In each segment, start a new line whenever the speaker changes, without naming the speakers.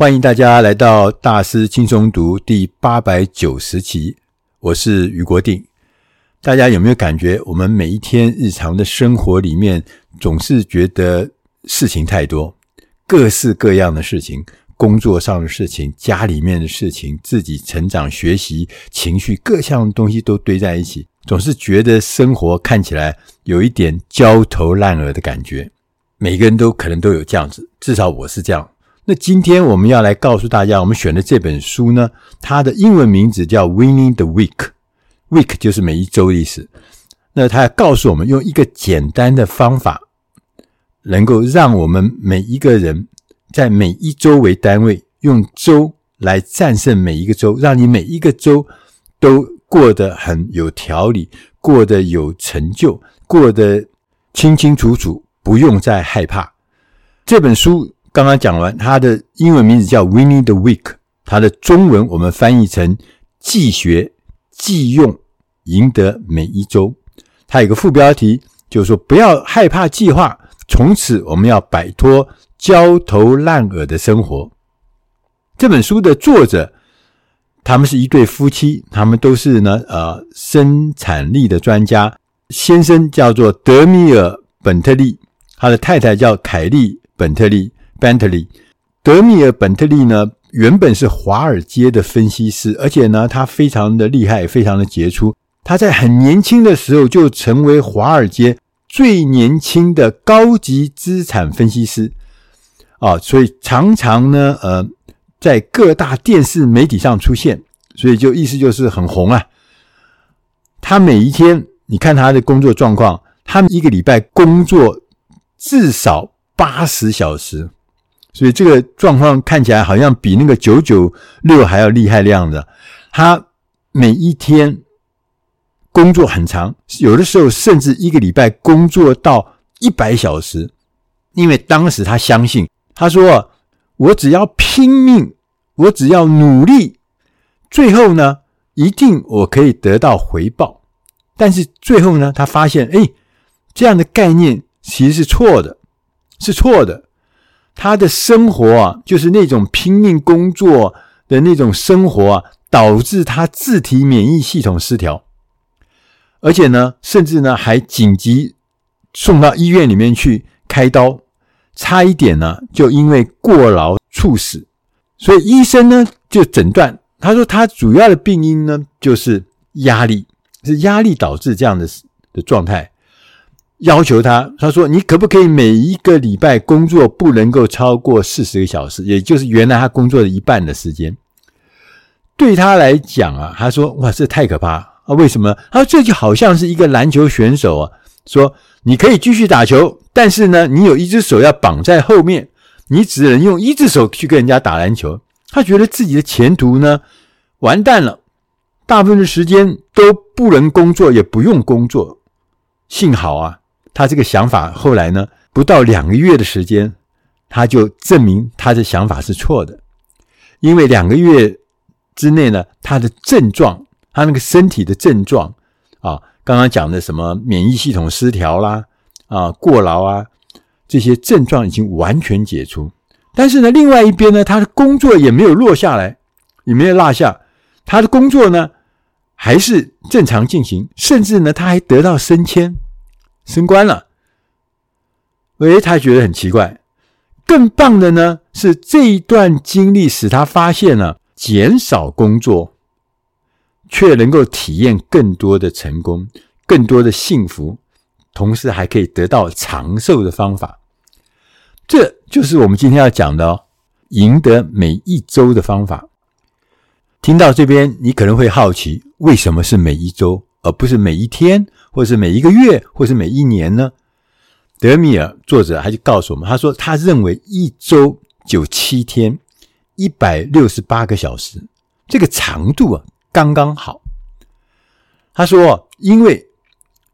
欢迎大家来到大师轻松读第八百九十集，我是余国定。大家有没有感觉，我们每一天日常的生活里面，总是觉得事情太多，各式各样的事情，工作上的事情，家里面的事情，自己成长、学习、情绪，各项东西都堆在一起。总是觉得生活看起来有一点焦头烂额的感觉，每个人都可能都有这样子，至少我是这样。那今天我们要来告诉大家，我们选的这本书呢，它的英文名字叫《Winning the Week》，Week 就是每一周的意思。那它告诉我们，用一个简单的方法，能够让我们每一个人在每一周为单位，用周来战胜每一个周，让你每一个周都。过得很有条理，过得有成就，过得清清楚楚，不用再害怕。这本书刚刚讲完，它的英文名字叫《Winning the Week》，它的中文我们翻译成“既学既用，赢得每一周”。它有个副标题，就是说不要害怕计划，从此我们要摆脱焦头烂额的生活。这本书的作者。他们是一对夫妻，他们都是呢，呃，生产力的专家。先生叫做德米尔·本特利，他的太太叫凯利·本特利 （Bentley）。德米尔·本特利呢，原本是华尔街的分析师，而且呢，他非常的厉害，非常的杰出。他在很年轻的时候就成为华尔街最年轻的高级资产分析师啊，所以常常呢，呃。在各大电视媒体上出现，所以就意思就是很红啊。他每一天，你看他的工作状况，他一个礼拜工作至少八十小时，所以这个状况看起来好像比那个九九六还要厉害的样子。他每一天工作很长，有的时候甚至一个礼拜工作到一百小时，因为当时他相信，他说。我只要拼命，我只要努力，最后呢，一定我可以得到回报。但是最后呢，他发现，哎，这样的概念其实是错的，是错的。他的生活啊，就是那种拼命工作的那种生活啊，导致他自体免疫系统失调，而且呢，甚至呢，还紧急送到医院里面去开刀。差一点呢，就因为过劳猝死，所以医生呢就诊断，他说他主要的病因呢就是压力，是压力导致这样的的状态，要求他，他说你可不可以每一个礼拜工作不能够超过四十个小时，也就是原来他工作的一半的时间。对他来讲啊，他说哇，这太可怕啊！为什么？他说这就好像是一个篮球选手啊，说你可以继续打球。但是呢，你有一只手要绑在后面，你只能用一只手去跟人家打篮球。他觉得自己的前途呢，完蛋了，大部分的时间都不能工作，也不用工作。幸好啊，他这个想法后来呢，不到两个月的时间，他就证明他的想法是错的。因为两个月之内呢，他的症状，他那个身体的症状啊，刚刚讲的什么免疫系统失调啦。啊，过劳啊，这些症状已经完全解除。但是呢，另外一边呢，他的工作也没有落下来，也没有落下。他的工作呢，还是正常进行，甚至呢，他还得到升迁、升官了。诶，他觉得很奇怪。更棒的呢，是这一段经历使他发现了减少工作，却能够体验更多的成功，更多的幸福。同时还可以得到长寿的方法，这就是我们今天要讲的哦，赢得每一周的方法。听到这边，你可能会好奇，为什么是每一周，而不是每一天，或是每一个月，或是每一年呢？德米尔作者他就告诉我们，他说他认为一周就七天，一百六十八个小时，这个长度啊刚刚好。他说，因为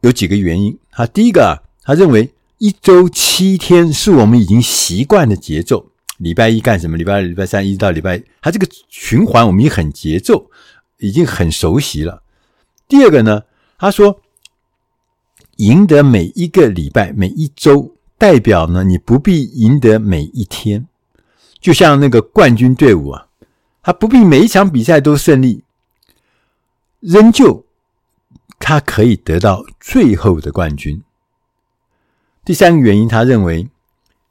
有几个原因。他第一个，他认为一周七天是我们已经习惯的节奏。礼拜一干什么？礼拜二、礼拜三一直到礼拜，他这个循环我们已经很节奏，已经很熟悉了。第二个呢，他说，赢得每一个礼拜、每一周，代表呢你不必赢得每一天。就像那个冠军队伍啊，他不必每一场比赛都胜利，仍旧他可以得到最后的冠军。第三个原因，他认为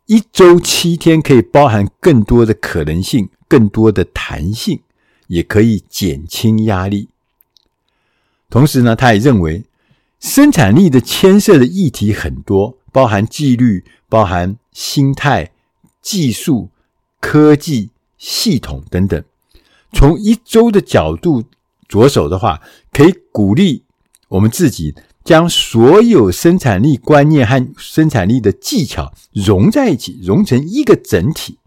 一周七天可以包含更多的可能性，更多的弹性，也可以减轻压力。同时呢，他也认为生产力的牵涉的议题很多，包含纪律，包含心态、技术、科技、系统等等。从一周的角度着手的话，可以鼓励我们自己将所有生产力观念和生产力的技巧融在一起，融成一个整体。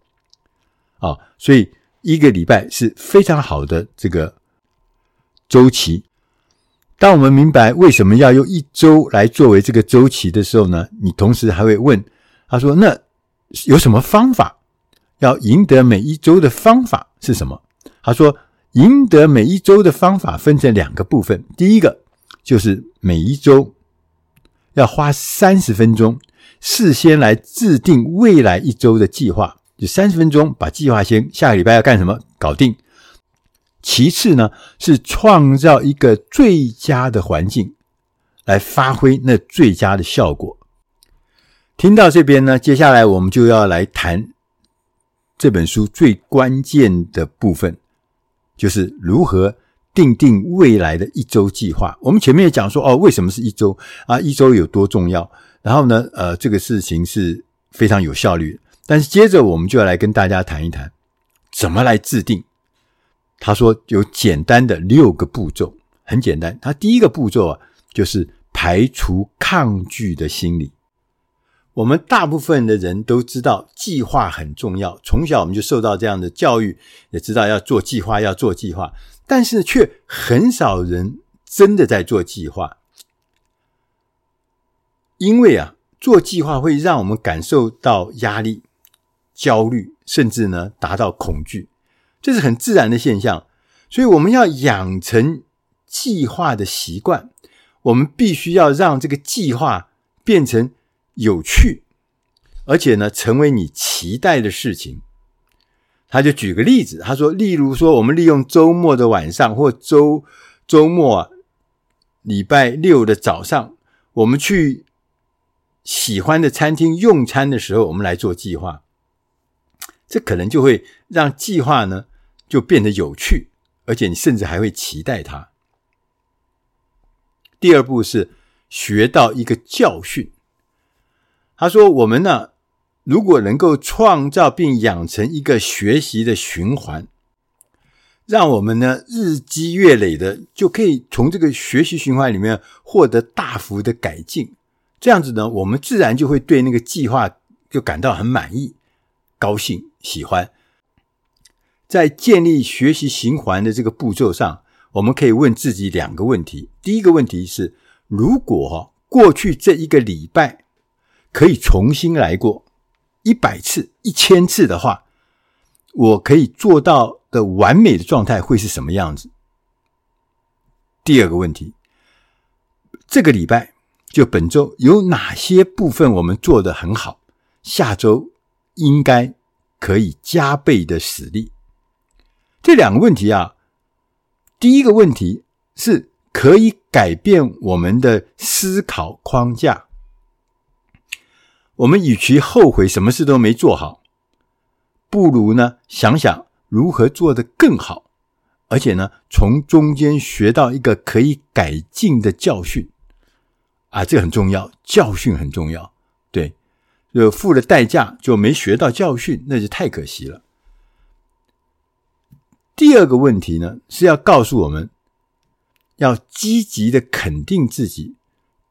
啊，所以一个礼拜是非常好的这个周期。当我们明白为什么要用一周来作为这个周期的时候呢，你同时还会问他说：“那有什么方法？要赢得每一周的方法是什么？”他说：“赢得每一周的方法分成两个部分，第一个就是每一周要花三十分钟，事先来制定未来一周的计划，就三十分钟把计划先下个礼拜要干什么搞定。”其次呢，是创造一个最佳的环境，来发挥那最佳的效果。听到这边呢，接下来我们就要来谈这本书最关键的部分，就是如何定定未来的一周计划。我们前面也讲说，哦，为什么是一周啊？一周有多重要？然后呢，呃，这个事情是非常有效率。但是接着我们就要来跟大家谈一谈，怎么来制定。他说有简单的六个步骤，很简单。他第一个步骤啊，就是排除抗拒的心理。我们大部分的人都知道计划很重要，从小我们就受到这样的教育，也知道要做计划，要做计划，但是却很少人真的在做计划。因为啊，做计划会让我们感受到压力、焦虑，甚至呢，达到恐惧。这是很自然的现象，所以我们要养成计划的习惯。我们必须要让这个计划变成有趣，而且呢，成为你期待的事情。他就举个例子，他说，例如说，我们利用周末的晚上或周周末啊，礼拜六的早上，我们去喜欢的餐厅用餐的时候，我们来做计划。这可能就会让计划呢，就变得有趣，而且你甚至还会期待它。第二步是学到一个教训。他说：“我们呢，如果能够创造并养成一个学习的循环，让我们呢日积月累的，就可以从这个学习循环里面获得大幅的改进。这样子呢，我们自然就会对那个计划就感到很满意、高兴、喜欢。”在建立学习循环的这个步骤上，我们可以问自己两个问题。第一个问题是：如果过去这一个礼拜可以重新来过一百次、一千次的话，我可以做到的完美的状态会是什么样子？第二个问题：这个礼拜就本周有哪些部分我们做得很好？下周应该可以加倍的使力。这两个问题啊，第一个问题是可以改变我们的思考框架。我们与其后悔什么事都没做好，不如呢想想如何做得更好，而且呢从中间学到一个可以改进的教训啊，这很重要，教训很重要。就付了代价就没学到教训，那就太可惜了。第二个问题呢，是要告诉我们，要积极的肯定自己，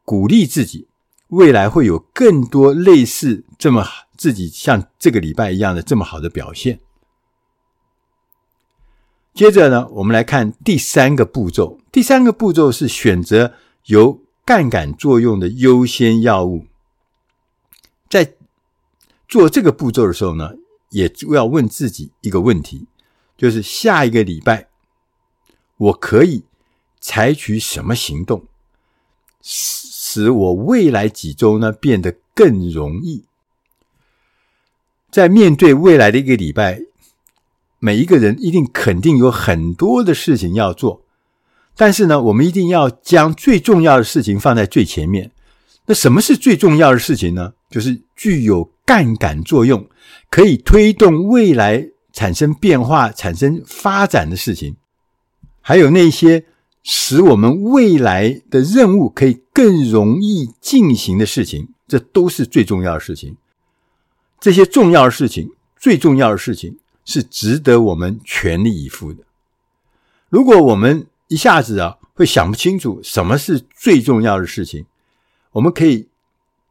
鼓励自己，未来会有更多类似这么自己像这个礼拜一样的这么好的表现。接着呢，我们来看第三个步骤。第三个步骤是选择有杠杆作用的优先药物。在做这个步骤的时候呢，也要问自己一个问题。就是下一个礼拜，我可以采取什么行动，使我未来几周呢变得更容易？在面对未来的一个礼拜，每一个人一定肯定有很多的事情要做，但是呢，我们一定要将最重要的事情放在最前面。那什么是最重要的事情呢？就是具有杠杆作用，可以推动未来产生变化、产生发展的事情，还有那些使我们未来的任务可以更容易进行的事情，这都是最重要的事情。这些重要的事情，最重要的事情是值得我们全力以赴的。如果我们一下子啊会想不清楚什么是最重要的事情，我们可以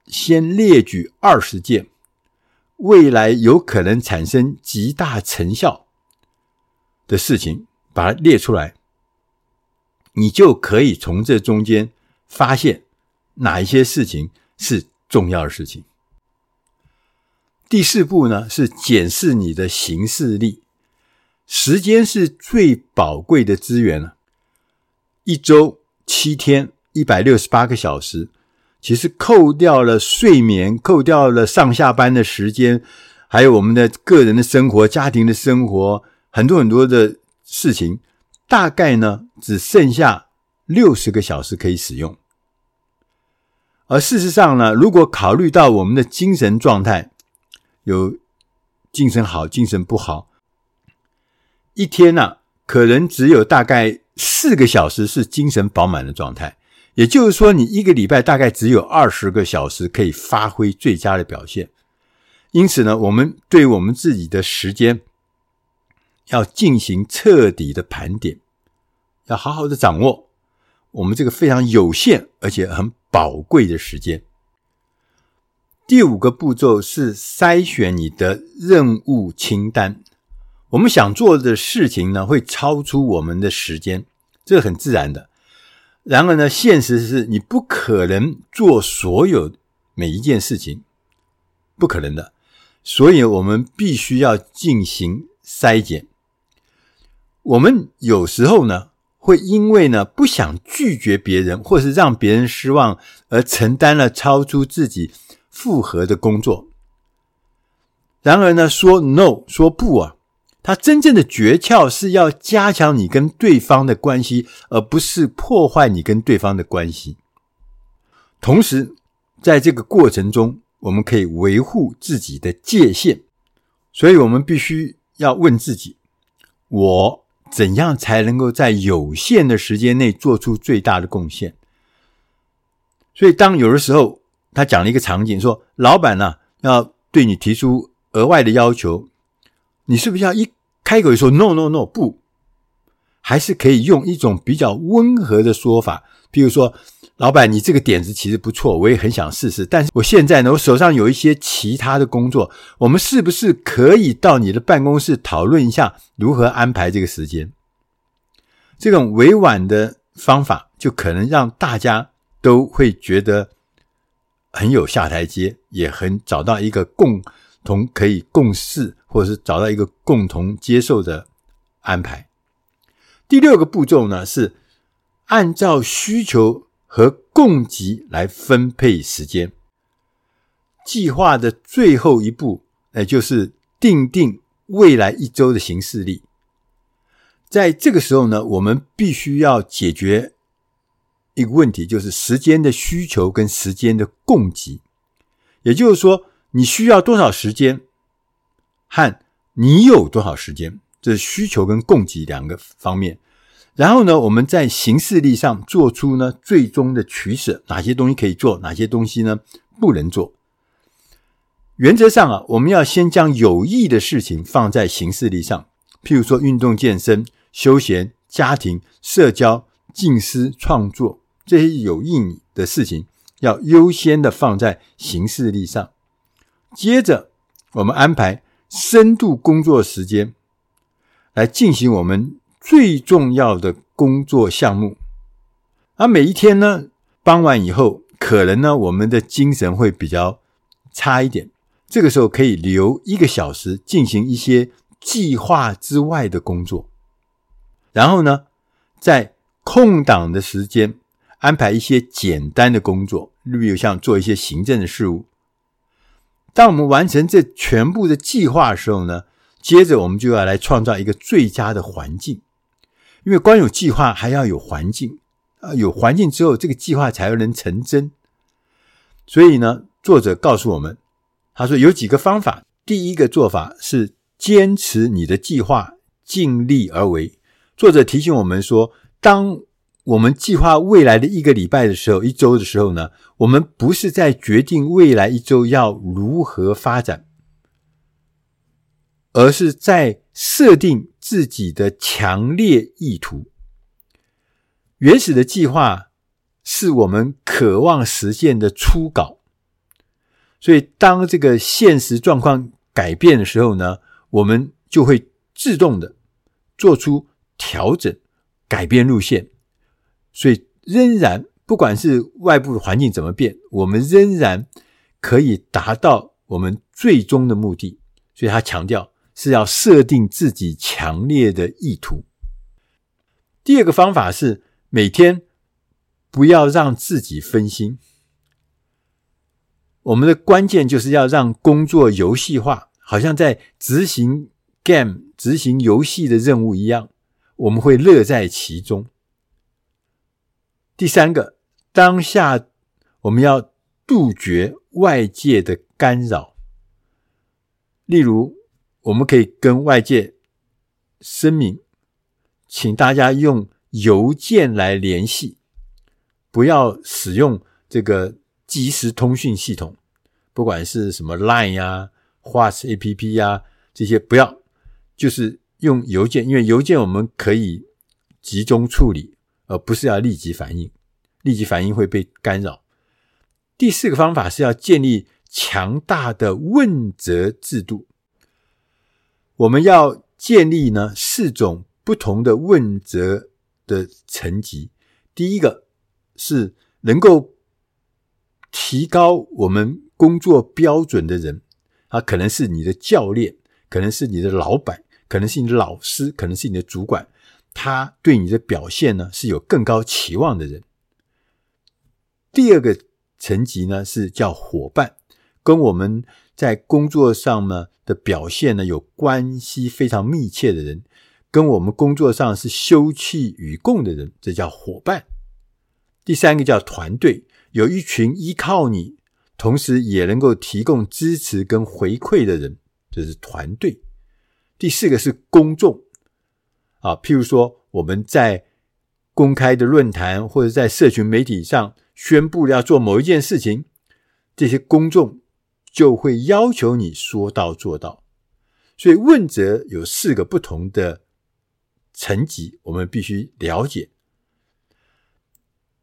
先列举二十件未来有可能产生极大成效的事情，把它列出来，你就可以从这中间发现哪一些事情是重要的事情。第四步呢，是检视你的行事力。时间是最宝贵的资源了。一周七天，一百六十八个小时，其实扣掉了睡眠，扣掉了上下班的时间，还有我们的个人的生活、家庭的生活，很多很多的事情，大概呢，只剩下六十个小时可以使用。而事实上呢，如果考虑到我们的精神状态，有精神好，精神不好，一天呢、可能只有大概四个小时是精神饱满的状态。也就是说，你一个礼拜大概只有二十个小时可以发挥最佳的表现。因此呢，我们对我们自己的时间要进行彻底的盘点，要好好的掌握我们这个非常有限而且很宝贵的时间。第五个步骤是筛选你的任务清单。我们想做的事情呢，会超出我们的时间，这很自然的。然而呢，现实是你不可能做所有每一件事情，不可能的。所以，我们必须要进行筛减。我们有时候呢，会因为呢不想拒绝别人，或是让别人失望，而承担了超出自己负荷的工作，然而呢，说 no 说不啊，它真正的诀窍是要加强你跟对方的关系，而不是破坏你跟对方的关系。同时，在这个过程中，我们可以维护自己的界限，所以我们必须要问自己：我怎样才能够在有限的时间内做出最大的贡献？所以，当有的时候，他讲了一个场景，说：“老板呢、要对你提出额外的要求，你是不是要一开口说 ‘no no no’ 不？还是可以用一种比较温和的说法，比如说，老板，你这个点子其实不错，我也很想试试，但是我现在呢，我手上有一些其他的工作，我们是不是可以到你的办公室讨论一下如何安排这个时间？这种委婉的方法，就可能让大家都会觉得。”很有下台阶，也很找到一个共同可以共事，或者是找到一个共同接受的安排。第六个步骤呢，是按照需求和供给来分配时间。计划的最后一步，那就是定定未来一周的行事历。在这个时候呢，我们必须要解决。一个问题就是时间的需求跟时间的供给，也就是说，你需要多少时间和你有多少时间，这是需求跟供给两个方面。然后呢，我们在行事力上做出呢最终的取舍，哪些东西可以做，哪些东西呢不能做。原则上啊，我们要先将有益的事情放在行事力上，譬如说运动健身、休闲、家庭、社交、静思、创作。这些有意义的事情要优先的放在行事力上，接着我们安排深度工作时间来进行我们最重要的工作项目。而每一天呢，傍晚以后，可能呢我们的精神会比较差一点，这个时候可以留一个小时进行一些计划之外的工作，然后呢，在空档的时间。安排一些简单的工作，例如像做一些行政的事务。当我们完成这全部的计划的时候呢，接着我们就要来创造一个最佳的环境，因为光有计划还要有环境啊，有环境之后，这个计划才能成真。所以呢，作者告诉我们，他说有几个方法。第一个做法是坚持你的计划，尽力而为。作者提醒我们说，当我们计划未来的一个礼拜的时候，一周的时候呢，我们不是在决定未来一周要如何发展，而是在设定自己的强烈意图。原始的计划是我们渴望实现的初稿，所以当这个现实状况改变的时候呢，我们就会自动的做出调整，改变路线。所以仍然不管是外部环境怎么变，我们仍然可以达到我们最终的目的。所以他强调是要设定自己强烈的意图。第二个方法是每天不要让自己分心。我们的关键就是要让工作游戏化，好像在执行 game、执行游戏的任务一样，我们会乐在其中。第三个，当下我们要杜绝外界的干扰，例如，我们可以跟外界声明，请大家用邮件来联系，不要使用这个。即时通讯系统，不管是什么 Line 呀、WhatsApp APP 呀，这些不要，就是用邮件，因为邮件我们可以集中处理，而不是要立即反应，立即反应会被干扰。第四个方法是要建立强大的问责制度，我们要建立呢四种不同的问责的层级，第一个是能够。提高我们工作标准的人，他可能是你的教练，可能是你的老板，可能是你的老师，可能是你的主管。他对你的表现呢是有更高期望的人。第二个层级呢是叫伙伴，跟我们在工作上呢的表现呢有关系非常密切的人，跟我们工作上是休戚与共的人，这叫伙伴。第三个叫团队。有一群依靠你，同时也能够提供支持跟回馈的人，这是团队。第四个是公众啊，譬如说我们在公开的论坛或者在社群媒体上宣布要做某一件事情，这些公众就会要求你说到做到。所以问责有四个不同的层级，我们必须了解。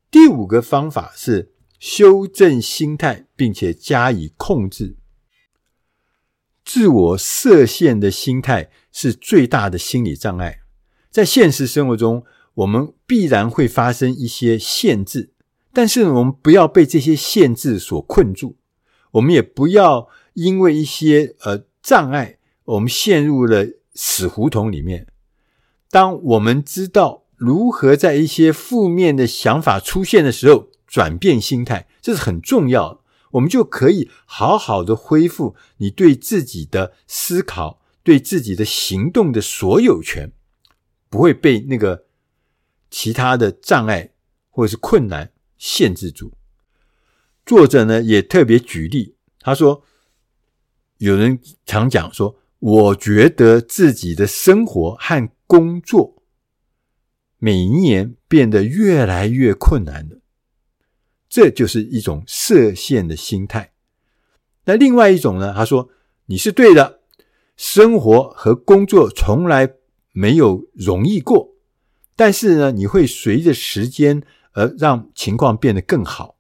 第五个方法是。修正心态，并且加以控制。自我设限的心态是最大的心理障碍。在现实生活中，我们必然会发生一些限制，但是我们不要被这些限制所困住。我们也不要因为一些呃障碍，我们陷入了死胡同里面。当我们知道如何在一些负面的想法出现的时候，转变心态，这是很重要的，我们就可以好好的恢复你对自己的思考、对自己的行动的所有权，不会被那个其他的障碍或者是困难限制住。作者呢也特别举例，他说，有人常讲说，我觉得自己的生活和工作每年变得越来越困难了。这就是一种设限的心态。那另外一种呢？他说：“你是对的，生活和工作从来没有容易过，但是呢，你会随着时间而让情况变得更好。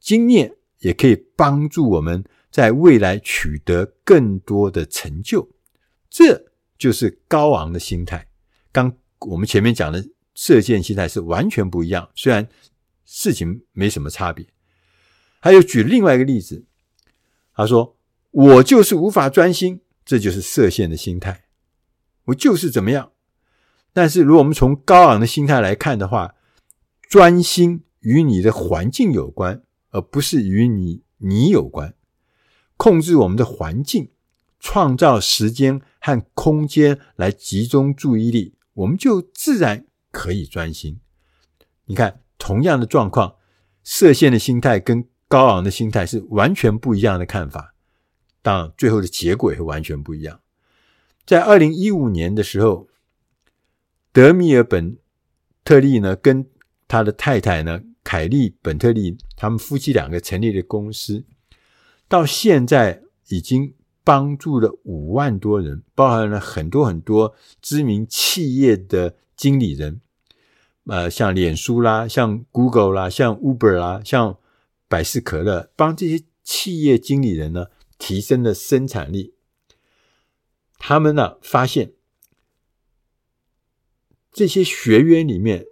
经验也可以帮助我们在未来取得更多的成就。这就是高昂的心态。刚我们前面讲的设限心态是完全不一样，虽然。”事情没什么差别。还有举另外一个例子，他说：“我就是无法专心，这就是射线的心态。我就是怎么样。但是，如果我们从高昂的心态来看的话，专心与你的环境有关，而不是与你你有关。控制我们的环境，创造时间和空间来集中注意力，我们就自然可以专心。你看，同样的状况，设限的心态跟高昂的心态是完全不一样的看法，当然最后的结果也会完全不一样。在二零一五年的时候，德米尔本特利呢，跟他的太太呢，凯利本特利，他们夫妻两个成立了公司，到现在已经帮助了五万多人，包含了很多很多知名企业的经理人，呃，像脸书啦，像 Google 啦，像 Uber 啦，像百事可乐，帮这些企业经理人呢，提升了生产力。他们呢，发现这些学员里面，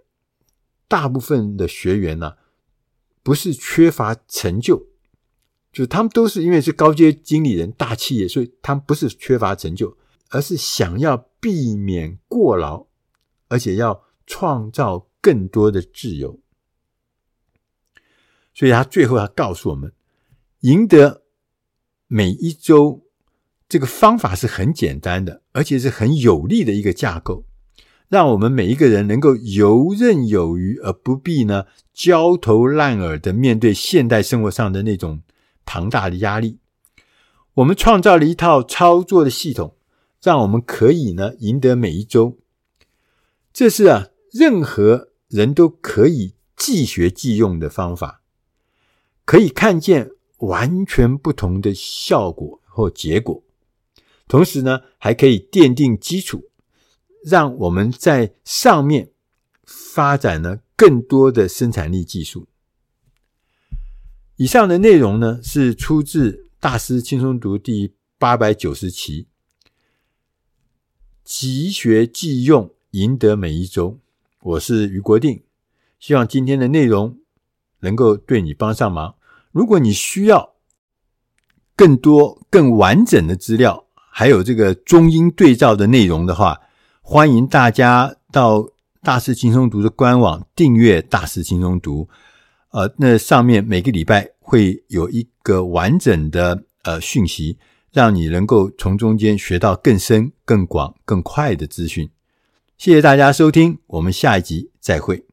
大部分的学员呢，不是缺乏成就，就他们都是因为是高阶经理人、大企业，所以他们不是缺乏成就，而是想要避免过劳，而且要创造更多的自由。所以他最后他告诉我们，赢得每一周。这个方法是很简单的，而且是很有力的一个架构，让我们每一个人能够游刃有余，而不必呢焦头烂额的面对现代生活上的那种庞大的压力。我们创造了一套操作的系统，让我们可以呢赢得每一周。这是啊，任何人都可以即学即用的方法，可以看见完全不同的效果或结果。同时呢，还可以奠定基础，让我们在上面发展呢更多的生产力技术。以上的内容呢，是出自《大师轻松读》第八百九十期，即学即用，赢得每一周。我是俞国定，希望今天的内容能够对你帮上忙。如果你需要更多、更完整的资料，还有这个中英对照的内容的话，欢迎大家到大师轻松读的官网订阅大师轻松读。呃，那上面每个礼拜会有一个完整的呃讯息，让你能够从中间学到更深、更广、更快的资讯。谢谢大家收听，我们下一集再会。